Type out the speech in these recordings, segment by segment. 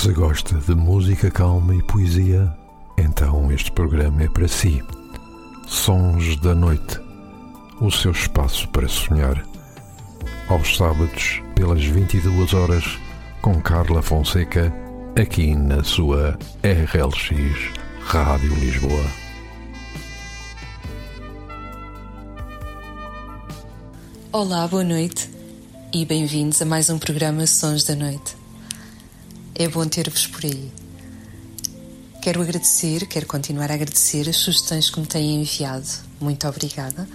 Se gosta de música calma e poesia, então este programa é para si. Sons da Noite o seu espaço para sonhar. Aos sábados, pelas 22 horas, com Carla Fonseca, aqui na sua RLX Rádio Lisboa. Olá, boa noite e bem-vindos a mais um programa Sons da Noite. É bom ter-vos por aí. Quero agradecer, quero continuar a agradecer as sugestões que me têm enviado. Muito obrigada.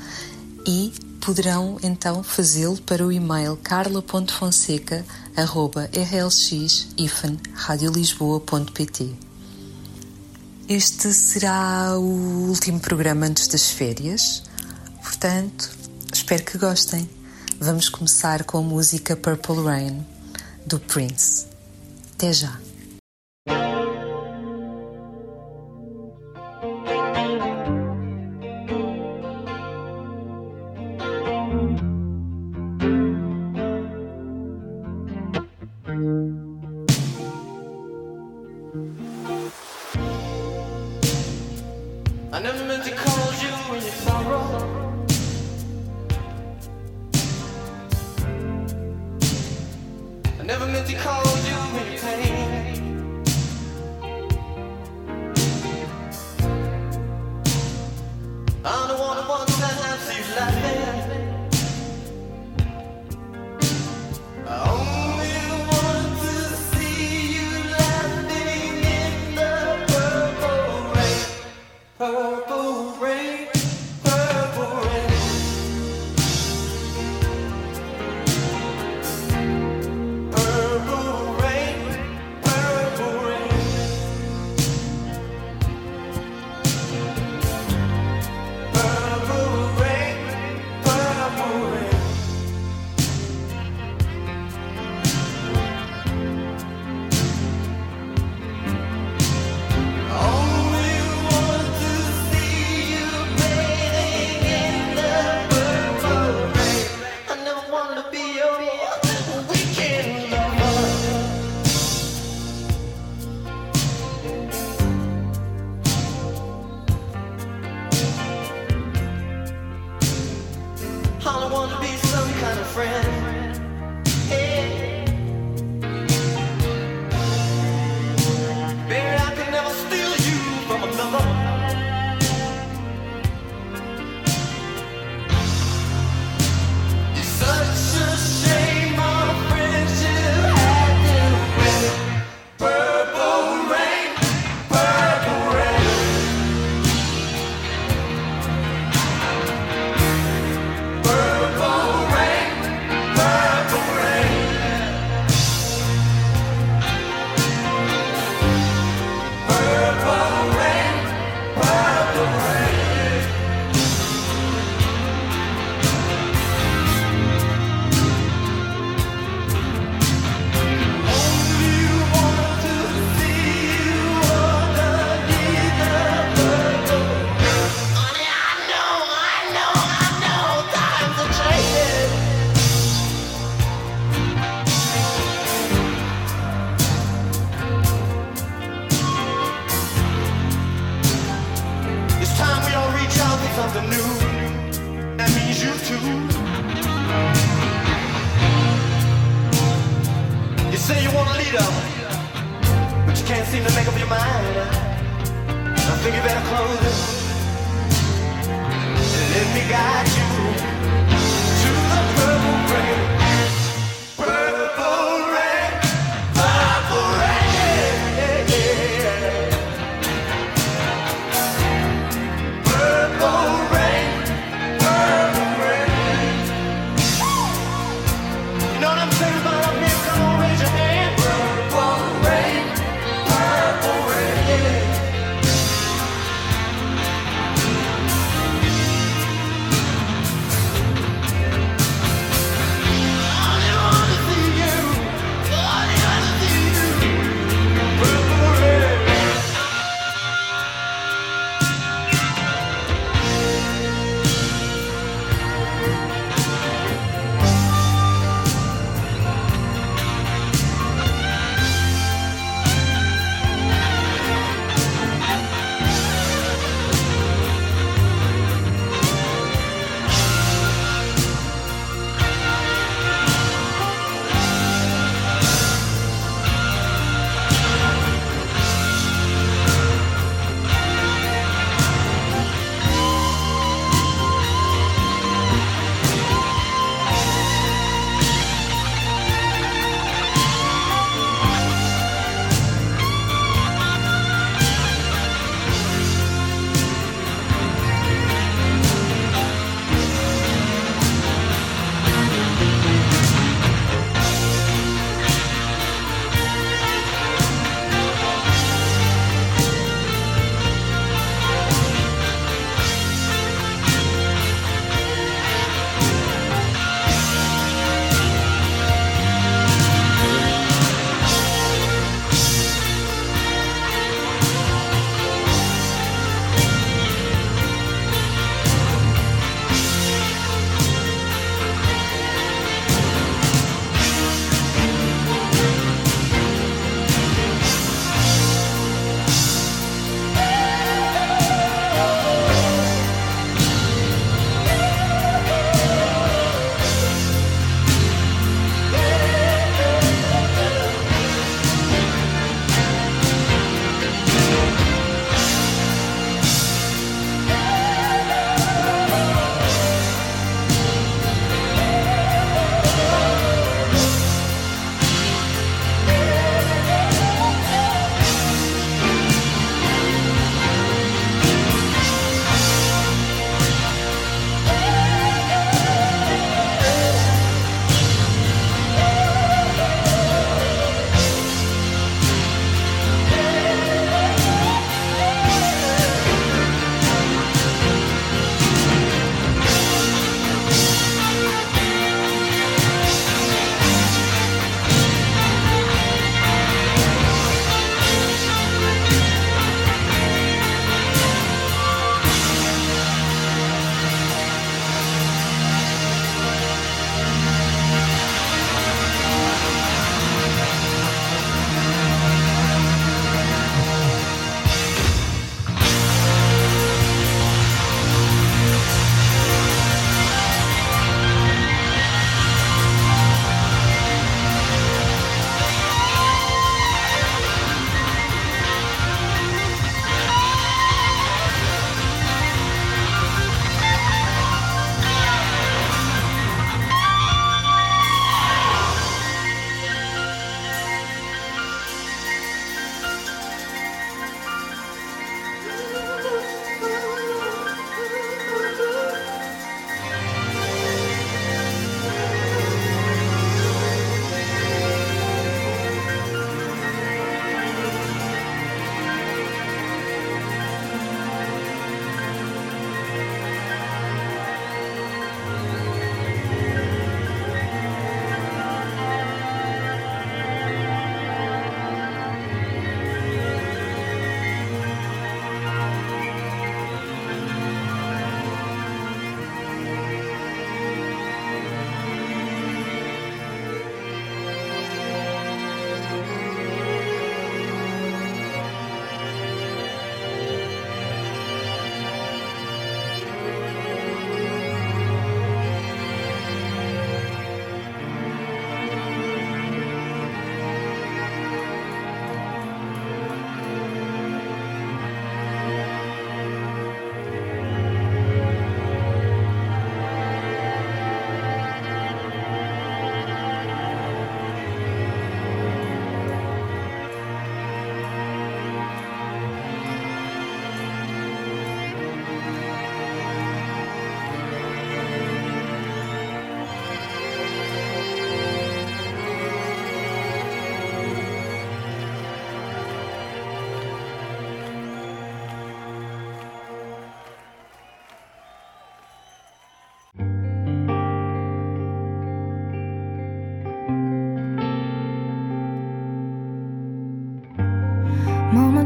E poderão então fazê-lo para o e-mail carla.fonseca.rlx-radiolisboa.pt Este será o último programa antes das férias, portanto, espero que gostem. Vamos começar com a música Purple Rain, do Prince. Até já!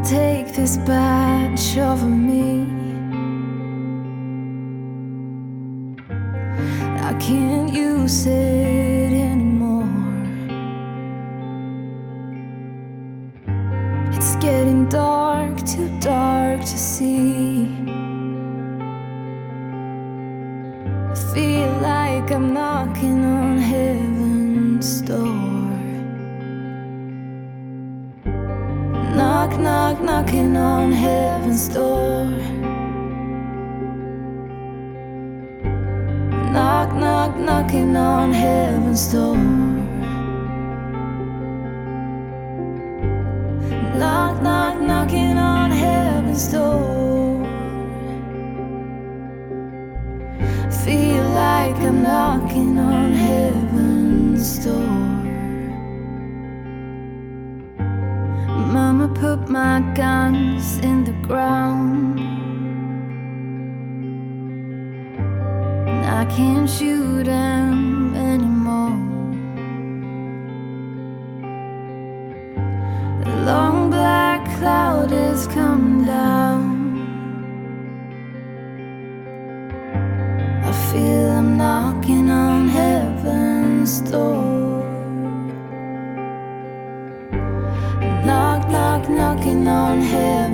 Take this badge of me. Door. Knock, knock, knocking on heaven's door. Knock, knock, knocking on heaven's door. Feel like I'm knocking on heaven's door. Mama put my guns And I can't shoot them anymore. The long black cloud has come down. I feel I'm knocking on heaven's door.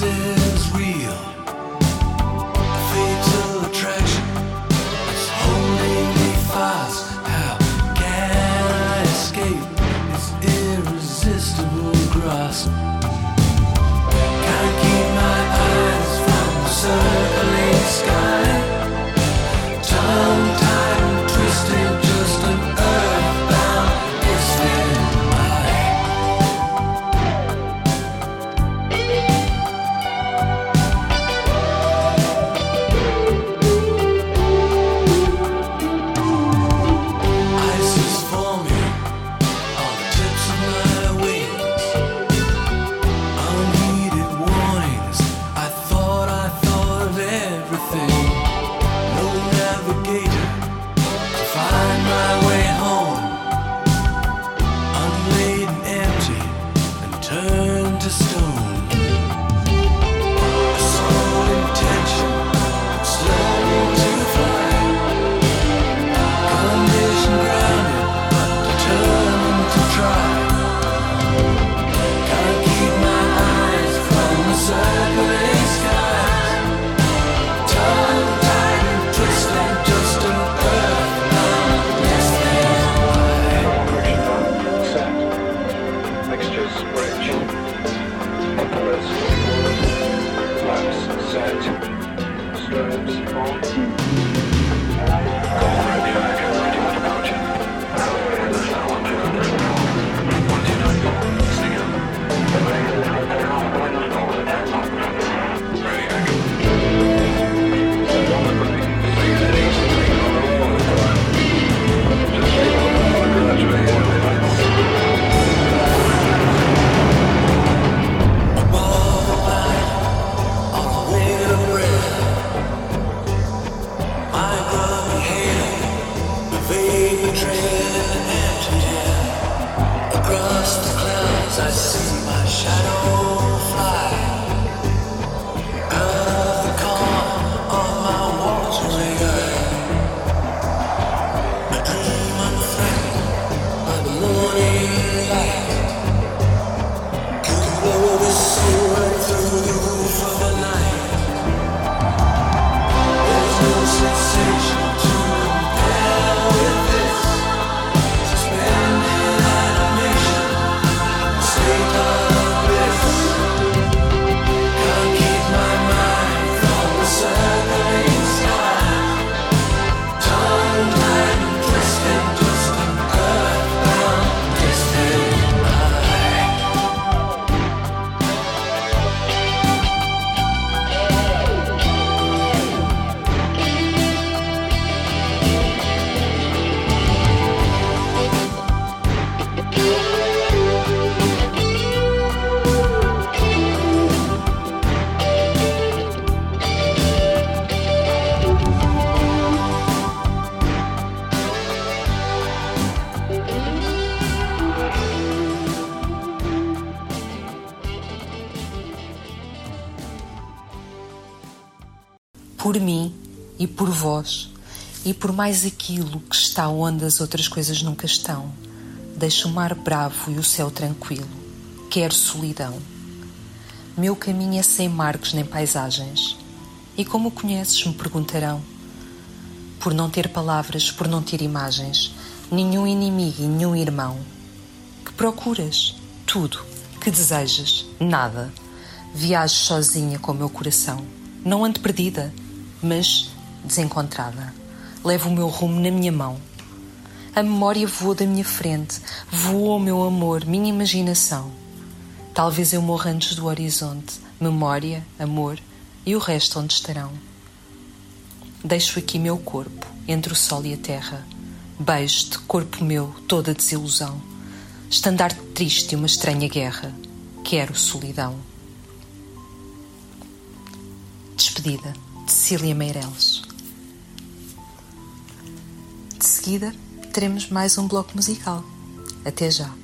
kisses. Vós e por mais aquilo que está onde as outras coisas nunca estão. Deixo o mar bravo e o céu tranquilo. Quero solidão. Meu caminho é sem marcos nem paisagens. E como o conheces, me perguntarão. Por não ter palavras, por não ter imagens, nenhum inimigo e nenhum irmão. Que procuras? Tudo. Que desejas? Nada. Viajo sozinha com o meu coração. Não ando perdida, mas desencontrada. Levo o meu rumo na minha mão. A memória voou da minha frente, voou o meu amor, minha imaginação. Talvez eu morra antes do horizonte, memória, amor e o resto onde estarão. Deixo aqui meu corpo, entre o sol e a terra. Beijo-te, corpo meu, toda desilusão. Estandarte triste e uma estranha guerra. Quero solidão. Despedida de Cília Meireles. De seguida, teremos mais um bloco musical. Até já.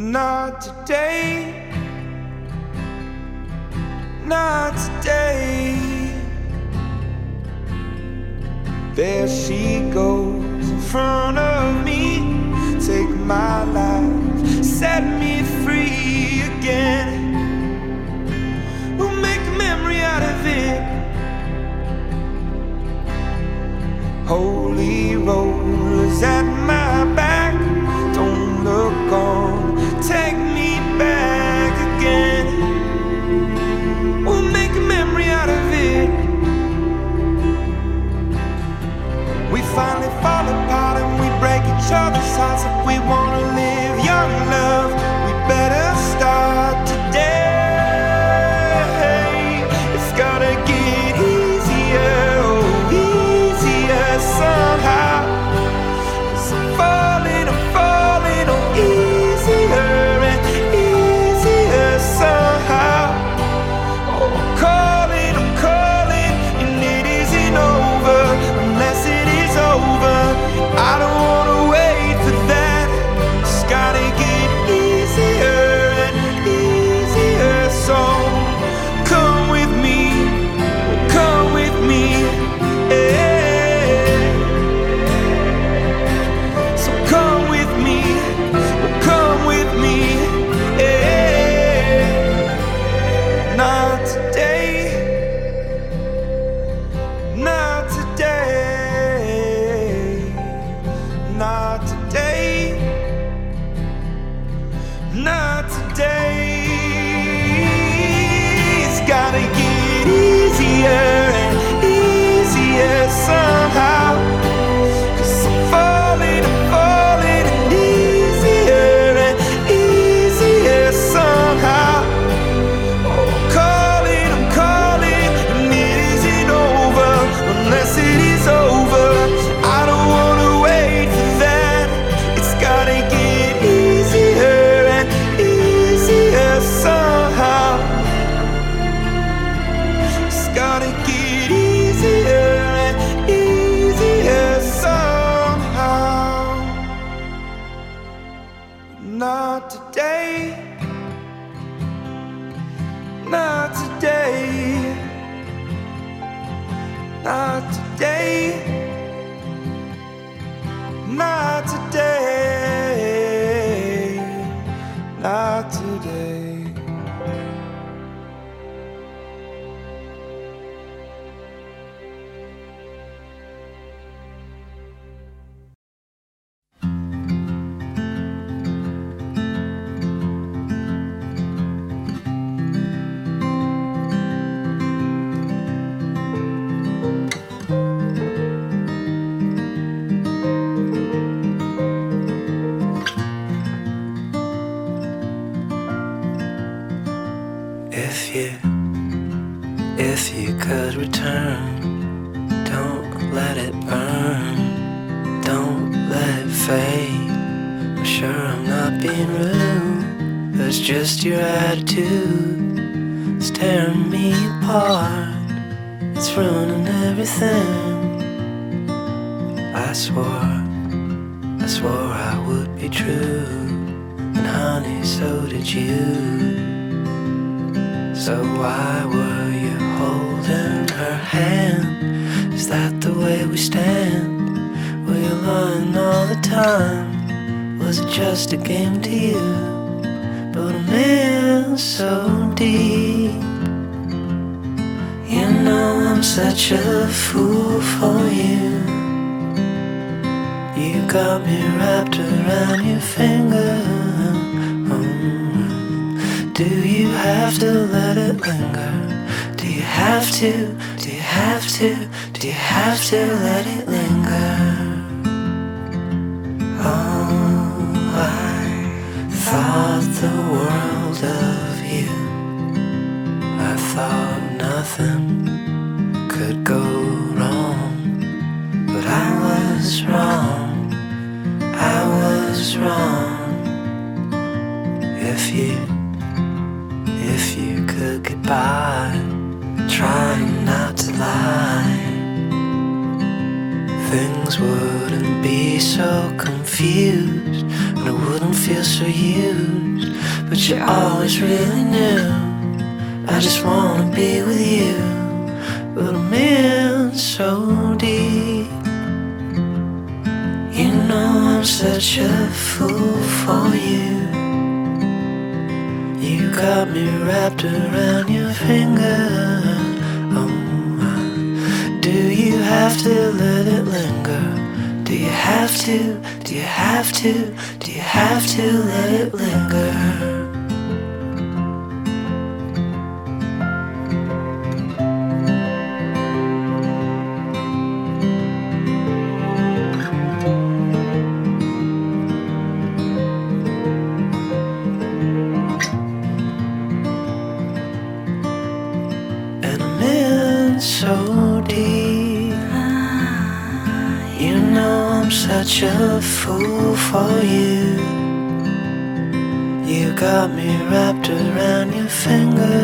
Not today. Not today. There she goes in front of me. Take my life, set me free again. We'll make a memory out of it. Holy rollers at my back. Don't look on take me back again. We'll make a memory out of it. We finally fall apart and we break each other's hearts if we wanna live. And honey, so did you. So why were you holding her hand? Is that the way we stand? Were you lying all the time? Was it just a game to you? But I'm in so deep. You know I'm such a fool for you. You got me wrapped around your finger. Do you have to let it linger? Do you have to? Do you have to? Do you have to let it linger? Oh, I thought the world of you. I thought nothing could go wrong, but I was wrong. I was wrong. If you by, trying not to lie, things wouldn't be so confused, and I wouldn't feel so used. But you always really knew I just wanna be with you, but I'm in so deep. You know I'm such a fool for you. You got me wrapped around your finger. Oh, do you have to let it linger? Do you have to? Do you have to? Do you have to let it linger? For you. You got me wrapped around your finger.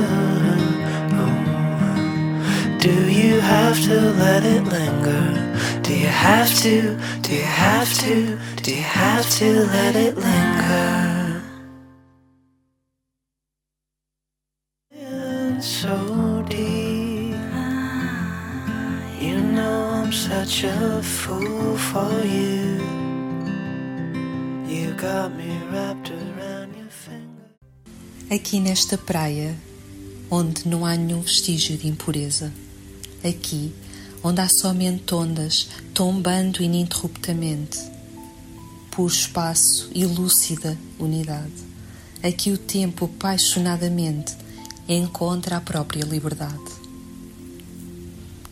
Do you have to let it linger? Do you have to? Do you have to? Do you have to let it linger? Aqui nesta praia, onde não há nenhum vestígio de impureza. Aqui, onde há somente ondas tombando ininterruptamente. Puro espaço e lúcida unidade. Aqui o tempo apaixonadamente encontra a própria liberdade.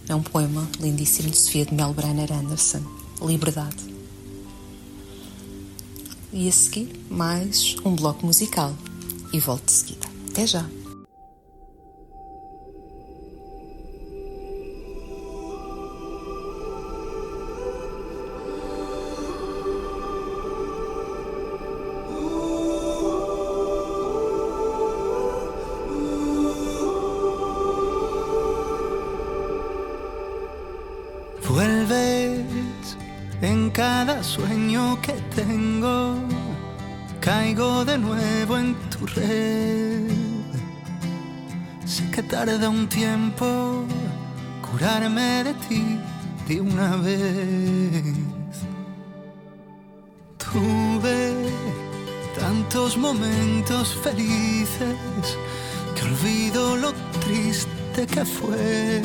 É um poema lindíssimo de Sofia de Melbrenner Anderson. Liberdade. E a seguir, mais um bloco musical. E volto de seguida. Até já! Que tarda un tiempo curarme de ti de una vez. Tuve tanto tantos momentos felices que olvido lo triste que fue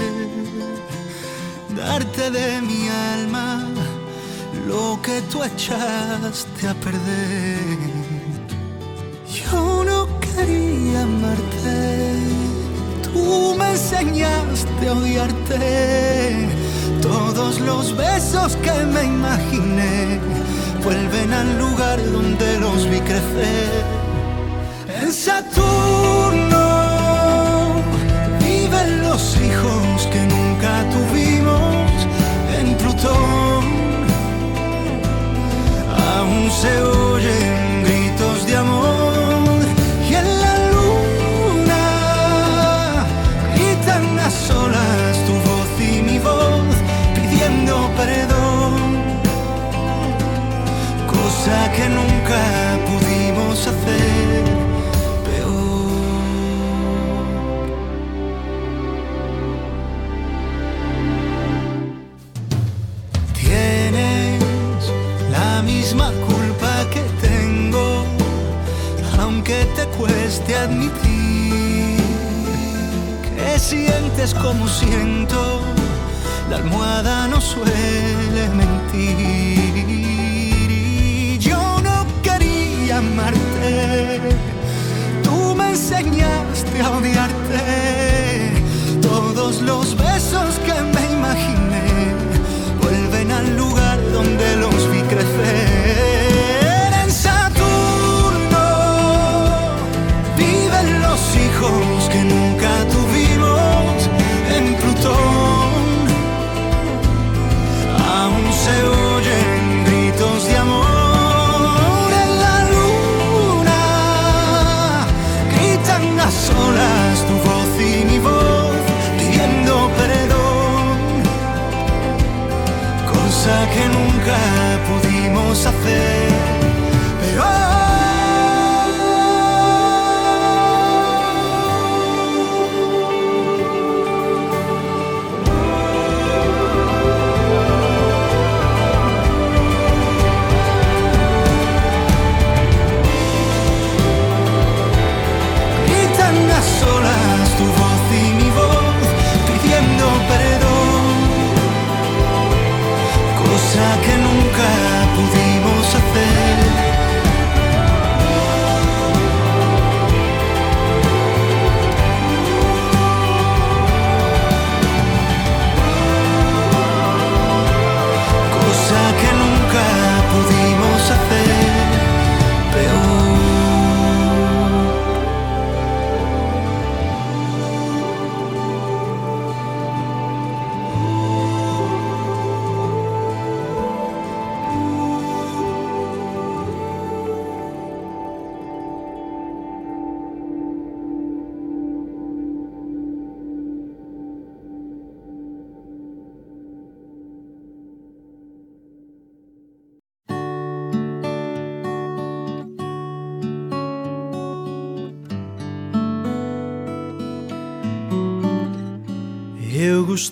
darte de mi alma lo que tú echaste a perder. Yo no quería amarte, tú me enseñaste a odiarte. Todos los besos que me imaginé vuelven al lugar donde los vi crecer. En Saturno viven los hijos que nunca tuvimos. En Plutón aún se admitir que sientes como siento. La almohada no suele mentir. Y yo no quería amarte. Tú me enseñaste a odiarte. Todos los besos que me imaginé vuelven al lugar donde los vi crecer.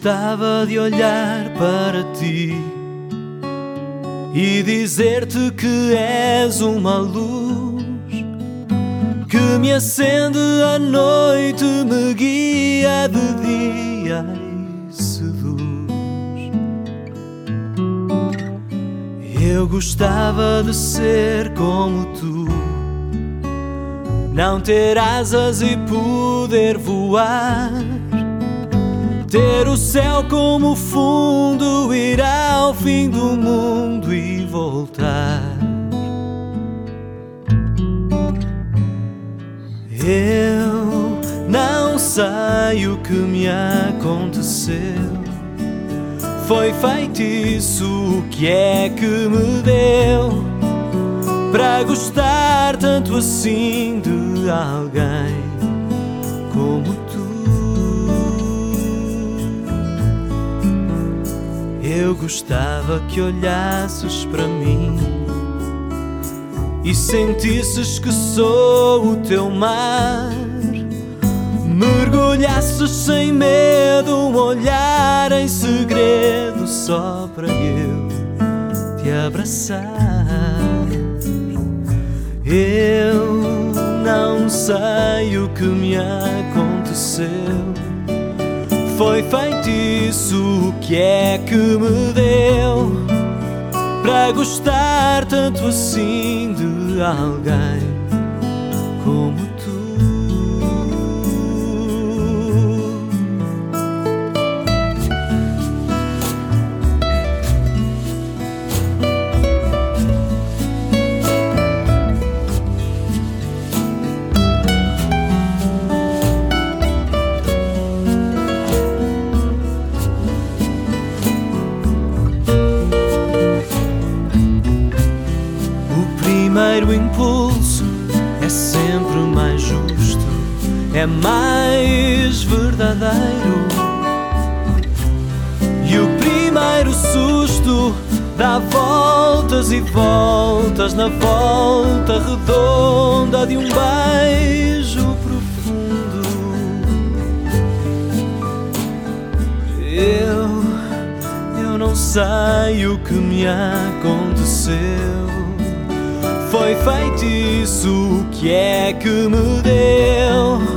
Gostava de olhar para ti e dizer-te que és uma luz que me acende à noite, me guia de dia e seduz. Eu gostava de ser como tu, não ter asas e poder voar. Ter o céu como fundo, ir ao fim do mundo e voltar. Eu não sei o que me aconteceu. Foi feitiço o que é que me deu para gostar tanto assim de alguém como Eu gostava que olhasses para mim e sentisses que sou o teu mar. Mergulhasses sem medo, um olhar em segredo só para eu te abraçar. Eu não sei o que me aconteceu. Foi feitiço que é que me deu para gostar tanto assim de alguém como é mais verdadeiro. E o primeiro susto dá voltas e voltas na volta redonda de um beijo profundo. Eu, eu não sei o que me aconteceu. Foi feitiço o que é que me deu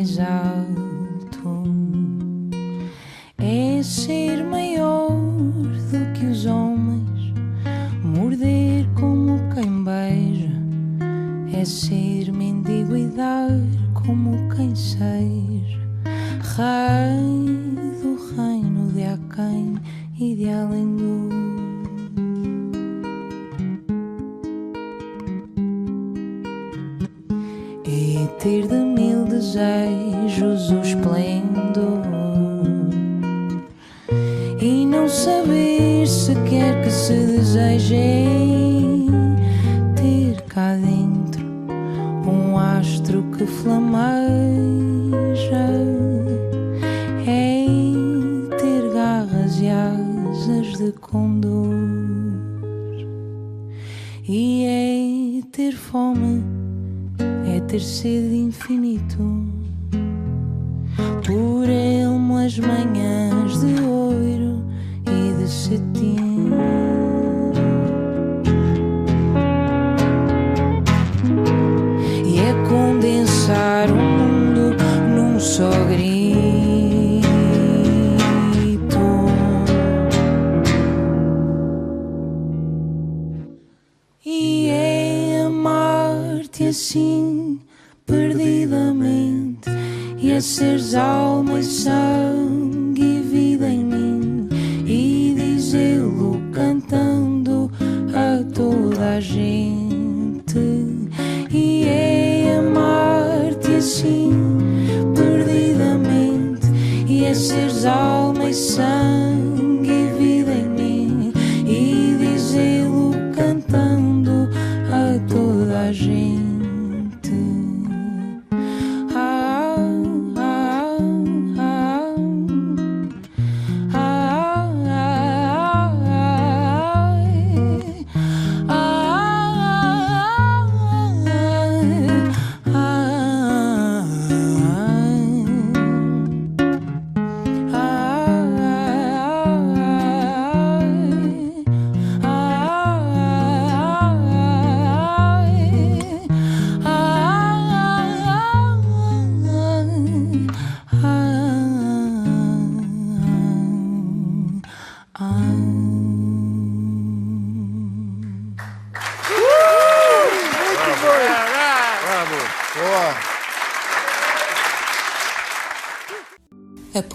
mais alto,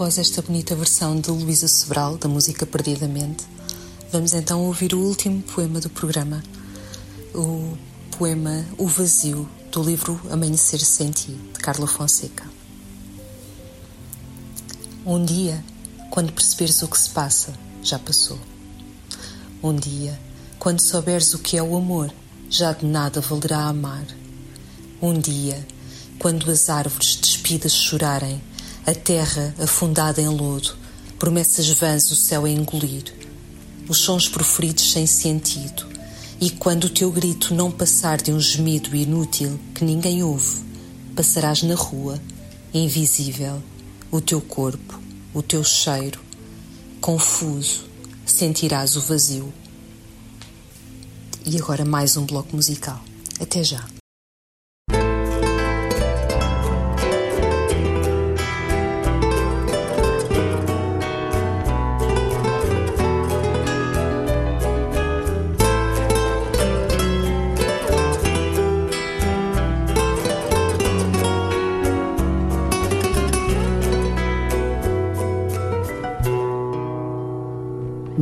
Após esta bonita versão de Luísa Sobral, da música Perdidamente, vamos então ouvir o último poema do programa, o poema O Vazio, do livro Amanhecer Sem Ti, de Carla Fonseca. Um dia, quando perceberes o que se passa, já passou. Um dia, quando souberes o que é o amor, já de nada valerá amar. Um dia, quando as árvores despidas chorarem, a terra afundada em lodo, promessas vãs o céu a engolir, os sons proferidos sem sentido, e quando o teu grito não passar de um gemido inútil que ninguém ouve, passarás na rua, invisível, o teu corpo, o teu cheiro, confuso, sentirás o vazio. E agora mais um bloco musical. Até já.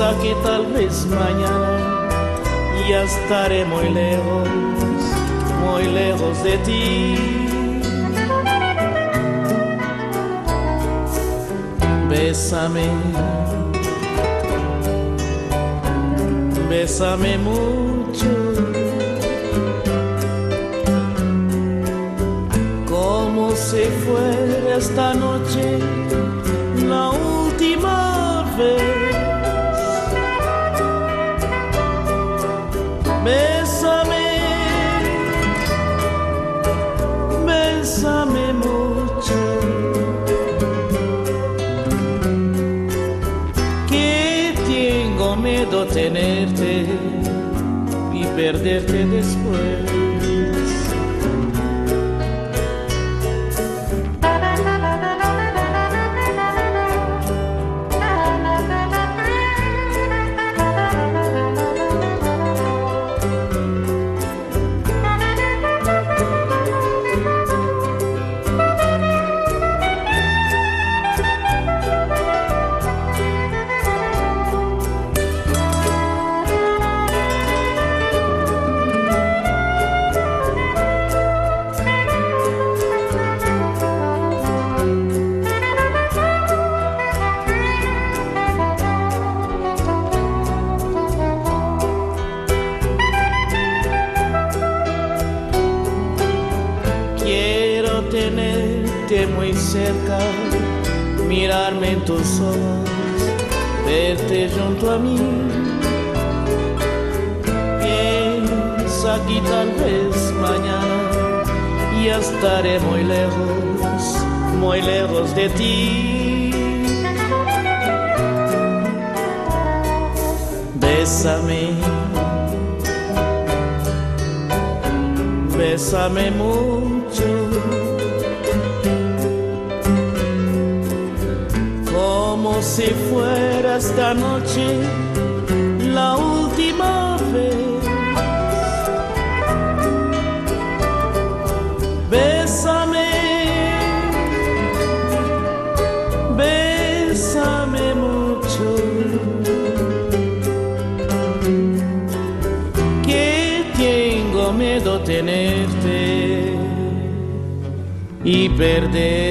Que tal vez mañana ya estaré muy lejos, muy lejos de ti. Bésame, bésame mucho. como si fuera esta noche la última vez. Tenerte y perderte después. muy cerca, mirarme en tus ojos, verte junto a mí. Piensa que tal vez mañana ya estaré muy lejos, muy lejos de ti. Bésame, bésame mucho. si fuera esta noche la última vez. Bésame, bésame mucho. Que tengo miedo tenerte y perderte.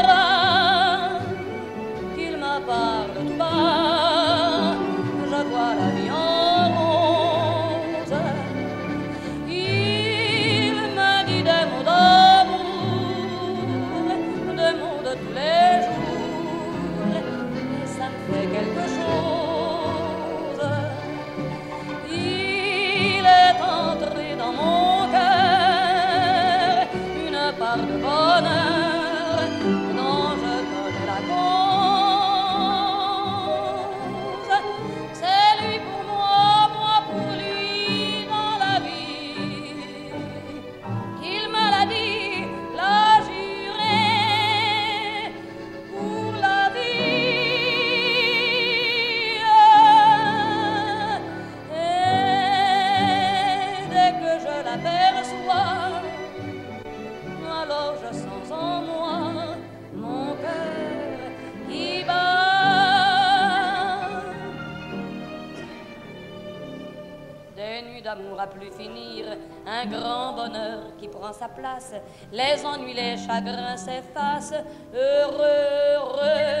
les ennuis, les chagrins s'effacent. Heureux, heureux.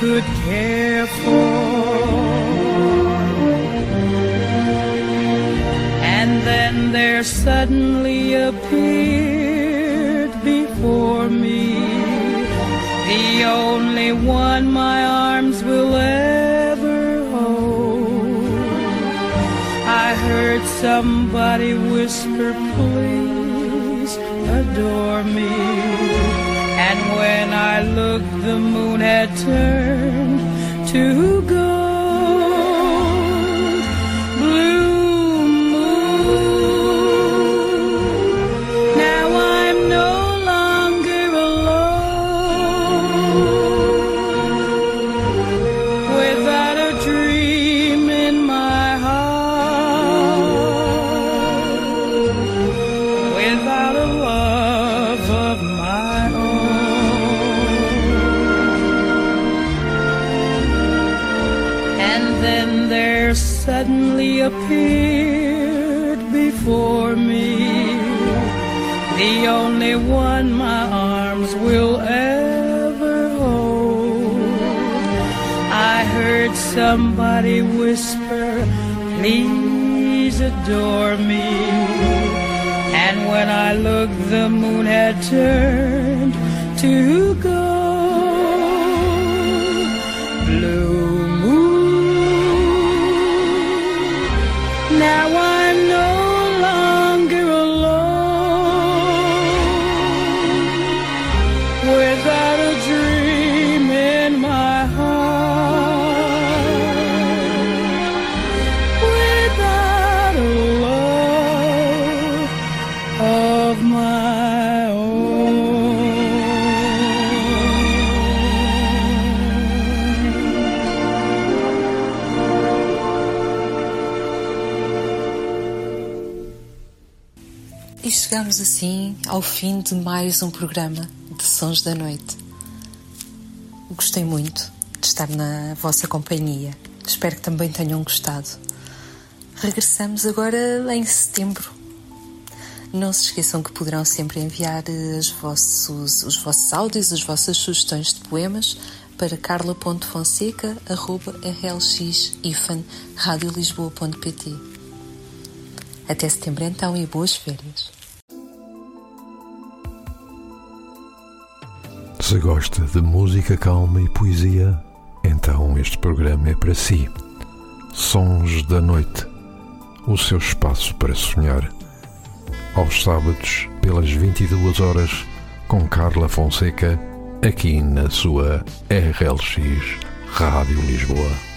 could care for. And then there suddenly appeared before me the only one my arms will ever hold. I heard somebody whisper, please adore the moon had turned to heard somebody whisper, please adore me. And when I looked, the moon had turned to gold. Blue ao fim de mais um programa de Sons da Noite. Gostei muito de estar na vossa companhia. Espero que também tenham gostado. Regressamos agora em setembro. Não se esqueçam que poderão sempre enviar eh, os vossos, os vossos áudios, as vossas sugestões de poemas para carla.fonseca.rlx-radiolisboa.pt Até setembro então e boas férias. Se gosta de música calma e poesia, então este programa é para si. Sons da Noite o seu espaço para sonhar. Aos sábados, pelas 22 horas com Carla Fonseca, aqui na sua RLX Rádio Lisboa.